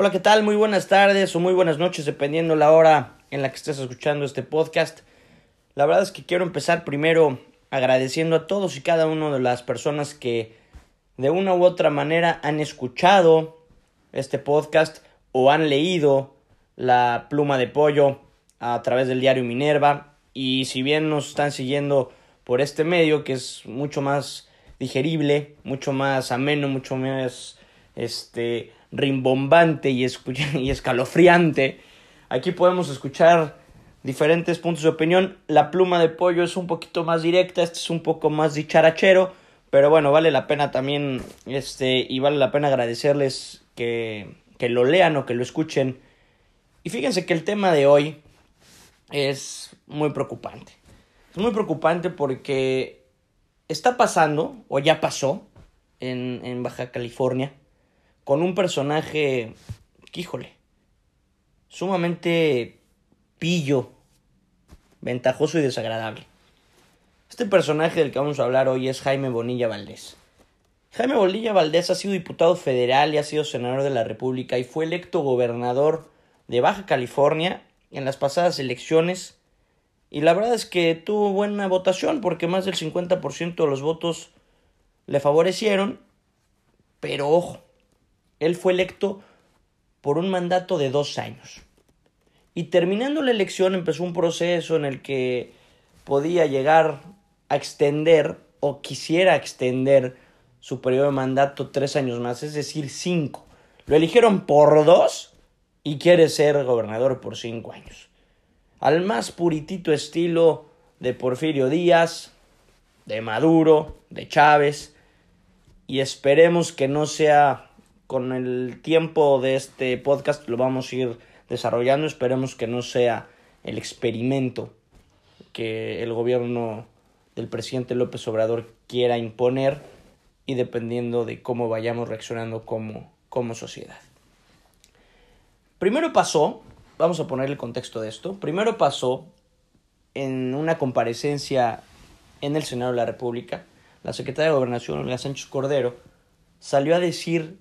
Hola, ¿qué tal? Muy buenas tardes o muy buenas noches, dependiendo la hora en la que estés escuchando este podcast. La verdad es que quiero empezar primero agradeciendo a todos y cada una de las personas que de una u otra manera han escuchado este podcast o han leído la pluma de pollo a través del diario Minerva y si bien nos están siguiendo por este medio que es mucho más digerible, mucho más ameno, mucho más este rimbombante y, y escalofriante. Aquí podemos escuchar diferentes puntos de opinión. La pluma de pollo es un poquito más directa, este es un poco más dicharachero, pero bueno, vale la pena también, este, y vale la pena agradecerles que, que lo lean o que lo escuchen. Y fíjense que el tema de hoy es muy preocupante. Es muy preocupante porque está pasando, o ya pasó, en, en Baja California, con un personaje, híjole, sumamente pillo, ventajoso y desagradable. Este personaje del que vamos a hablar hoy es Jaime Bonilla Valdés. Jaime Bonilla Valdés ha sido diputado federal y ha sido senador de la República y fue electo gobernador de Baja California en las pasadas elecciones. Y la verdad es que tuvo buena votación porque más del 50% de los votos le favorecieron. Pero ojo, él fue electo por un mandato de dos años. Y terminando la elección empezó un proceso en el que podía llegar a extender o quisiera extender su periodo de mandato tres años más, es decir, cinco. Lo eligieron por dos y quiere ser gobernador por cinco años. Al más puritito estilo de Porfirio Díaz, de Maduro, de Chávez, y esperemos que no sea con el tiempo de este podcast lo vamos a ir desarrollando. Esperemos que no sea el experimento que el gobierno del presidente López Obrador quiera imponer y dependiendo de cómo vayamos reaccionando como, como sociedad. Primero pasó, vamos a poner el contexto de esto, primero pasó en una comparecencia en el Senado de la República, la secretaria de Gobernación, Olga Sánchez Cordero, salió a decir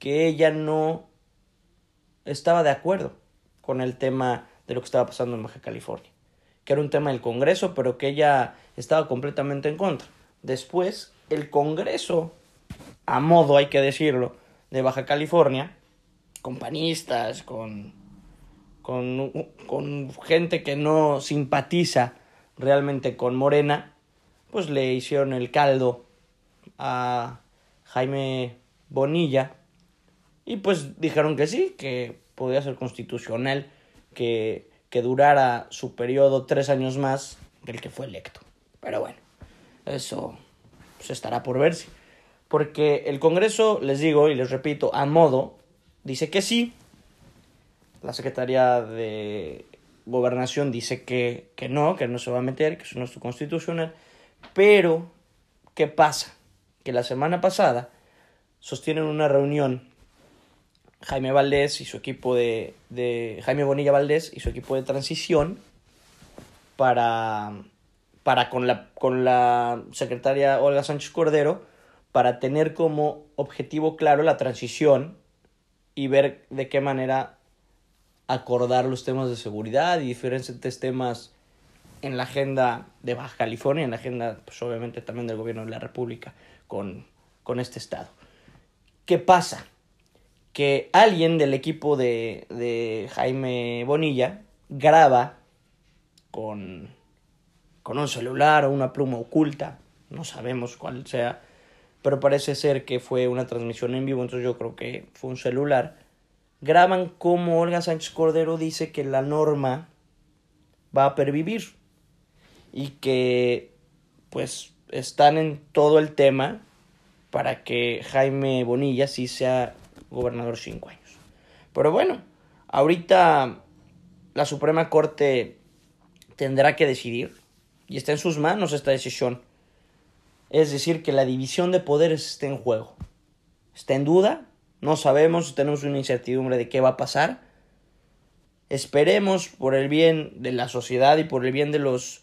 que ella no estaba de acuerdo con el tema de lo que estaba pasando en Baja California, que era un tema del Congreso, pero que ella estaba completamente en contra. Después, el Congreso, a modo hay que decirlo, de Baja California, con panistas, con, con, con gente que no simpatiza realmente con Morena, pues le hicieron el caldo a Jaime Bonilla y pues dijeron que sí, que podía ser constitucional, que, que durara su periodo tres años más que el que fue electo. Pero bueno, eso pues, estará por verse. Porque el Congreso, les digo y les repito, a modo, dice que sí. La Secretaría de Gobernación dice que, que no, que no se va a meter, que eso no es constitucional. Pero, ¿qué pasa? Que la semana pasada sostienen una reunión Jaime Valdés y su equipo de, de Jaime Bonilla Valdés y su equipo de transición para, para con, la, con la secretaria Olga Sánchez Cordero para tener como objetivo claro la transición y ver de qué manera acordar los temas de seguridad y diferentes temas en la agenda de Baja California, en la agenda, pues obviamente también del gobierno de la República con, con este estado. ¿Qué pasa? Que alguien del equipo de, de Jaime Bonilla graba con, con un celular o una pluma oculta, no sabemos cuál sea, pero parece ser que fue una transmisión en vivo, entonces yo creo que fue un celular. Graban como Olga Sánchez Cordero dice que la norma va a pervivir y que pues están en todo el tema para que Jaime Bonilla sí sea gobernador cinco años. Pero bueno, ahorita la Suprema Corte tendrá que decidir y está en sus manos esta decisión. Es decir, que la división de poderes está en juego. Está en duda, no sabemos, tenemos una incertidumbre de qué va a pasar. Esperemos por el bien de la sociedad y por el bien de los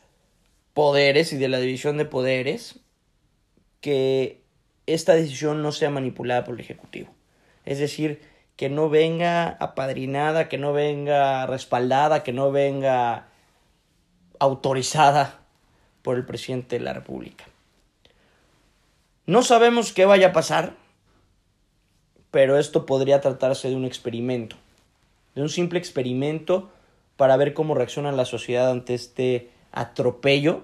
poderes y de la división de poderes que esta decisión no sea manipulada por el Ejecutivo. Es decir, que no venga apadrinada, que no venga respaldada, que no venga autorizada por el presidente de la República. No sabemos qué vaya a pasar, pero esto podría tratarse de un experimento, de un simple experimento para ver cómo reacciona la sociedad ante este atropello,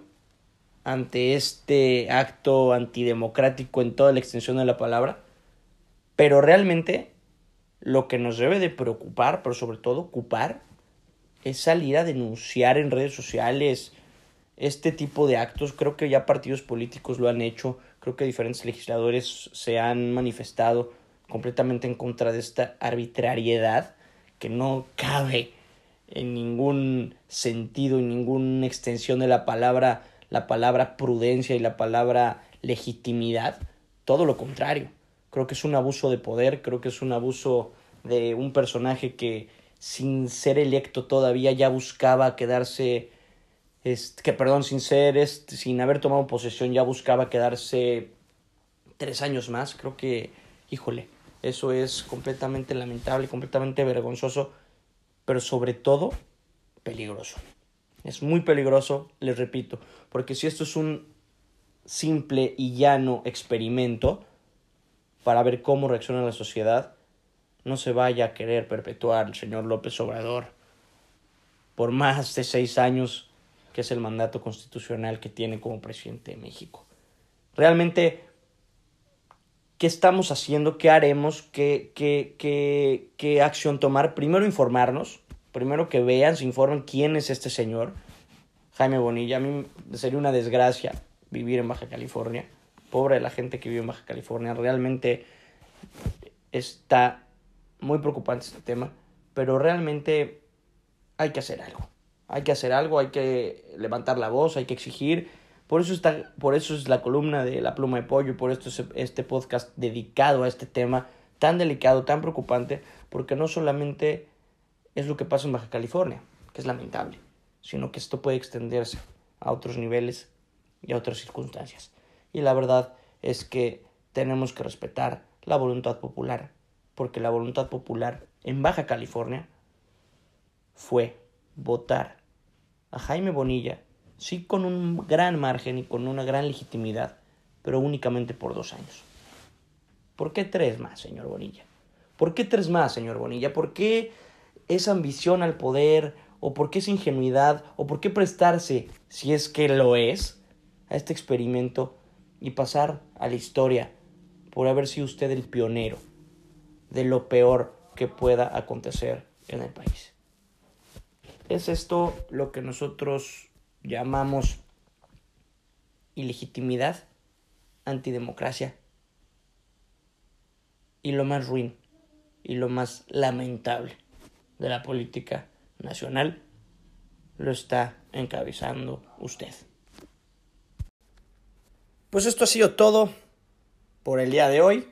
ante este acto antidemocrático en toda la extensión de la palabra, pero realmente lo que nos debe de preocupar, pero sobre todo ocupar, es salir a denunciar en redes sociales este tipo de actos. Creo que ya partidos políticos lo han hecho, creo que diferentes legisladores se han manifestado completamente en contra de esta arbitrariedad que no cabe en ningún sentido, en ninguna extensión de la palabra, la palabra prudencia y la palabra legitimidad. Todo lo contrario. Creo que es un abuso de poder, creo que es un abuso de un personaje que sin ser electo todavía ya buscaba quedarse este, que perdón, sin ser este, sin haber tomado posesión ya buscaba quedarse tres años más. Creo que, híjole, eso es completamente lamentable, completamente vergonzoso, pero sobre todo peligroso. Es muy peligroso, les repito, porque si esto es un simple y llano experimento para ver cómo reacciona la sociedad, no se vaya a querer perpetuar el señor López Obrador por más de seis años, que es el mandato constitucional que tiene como presidente de México. Realmente, ¿qué estamos haciendo? ¿Qué haremos? ¿Qué, qué, qué, qué acción tomar? Primero informarnos, primero que vean, se informen quién es este señor, Jaime Bonilla. A mí sería una desgracia vivir en Baja California. Pobre de la gente que vive en Baja California. Realmente está muy preocupante este tema, pero realmente hay que hacer algo. Hay que hacer algo, hay que levantar la voz, hay que exigir. Por eso, está, por eso es la columna de La Pluma de Pollo y por esto es este podcast dedicado a este tema tan delicado, tan preocupante, porque no solamente es lo que pasa en Baja California, que es lamentable, sino que esto puede extenderse a otros niveles y a otras circunstancias. Y la verdad es que tenemos que respetar la voluntad popular, porque la voluntad popular en Baja California fue votar a Jaime Bonilla, sí con un gran margen y con una gran legitimidad, pero únicamente por dos años. ¿Por qué tres más, señor Bonilla? ¿Por qué tres más, señor Bonilla? ¿Por qué esa ambición al poder? ¿O por qué esa ingenuidad? ¿O por qué prestarse, si es que lo es, a este experimento y pasar a la historia por haber sido usted el pionero? de lo peor que pueda acontecer en el país. Es esto lo que nosotros llamamos ilegitimidad, antidemocracia y lo más ruin y lo más lamentable de la política nacional lo está encabezando usted. Pues esto ha sido todo por el día de hoy.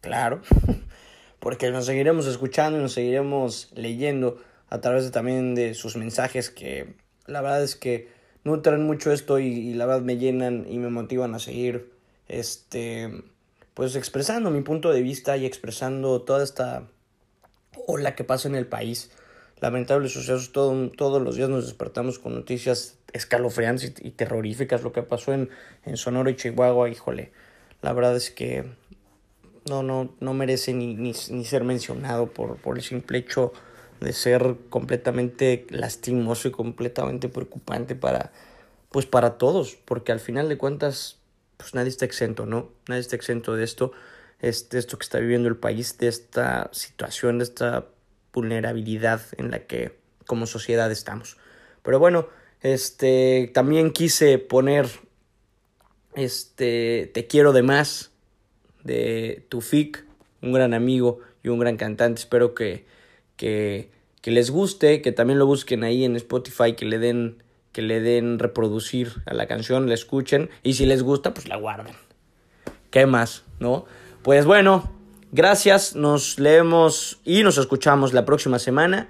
Claro, porque nos seguiremos escuchando y nos seguiremos leyendo a través de, también de sus mensajes que la verdad es que nutren mucho esto y, la verdad me llenan y me motivan a seguir este pues expresando mi punto de vista y expresando toda esta ola que pasa en el país lamentables sucesos todo, todos los días nos despertamos con noticias escalofriantes y, terroríficas lo que pasó en, en Sonora y Chihuahua híjole la verdad es que no, no, no merece ni, ni, ser mencionado por, por el simple hecho de ser completamente lastimoso y completamente preocupante para, pues para todos, porque al final de cuentas, pues nadie está exento, ¿no? Nadie está exento de esto, de esto que está viviendo el país, de esta situación, de esta vulnerabilidad en la que como sociedad estamos. Pero bueno, este, también quise poner, este, te quiero de más, de Tufik, un gran amigo y un gran cantante. Espero que, que, que, les guste, que también lo busquen ahí en Spotify, que le den que le den reproducir a la canción, la escuchen y si les gusta, pues la guarden. ¿Qué más, no? Pues bueno, gracias, nos leemos y nos escuchamos la próxima semana.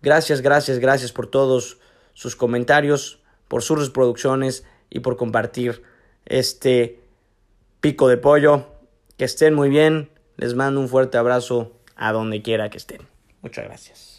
Gracias, gracias, gracias por todos sus comentarios, por sus reproducciones y por compartir este pico de pollo. Que estén muy bien. Les mando un fuerte abrazo a donde quiera que estén. Muchas gracias.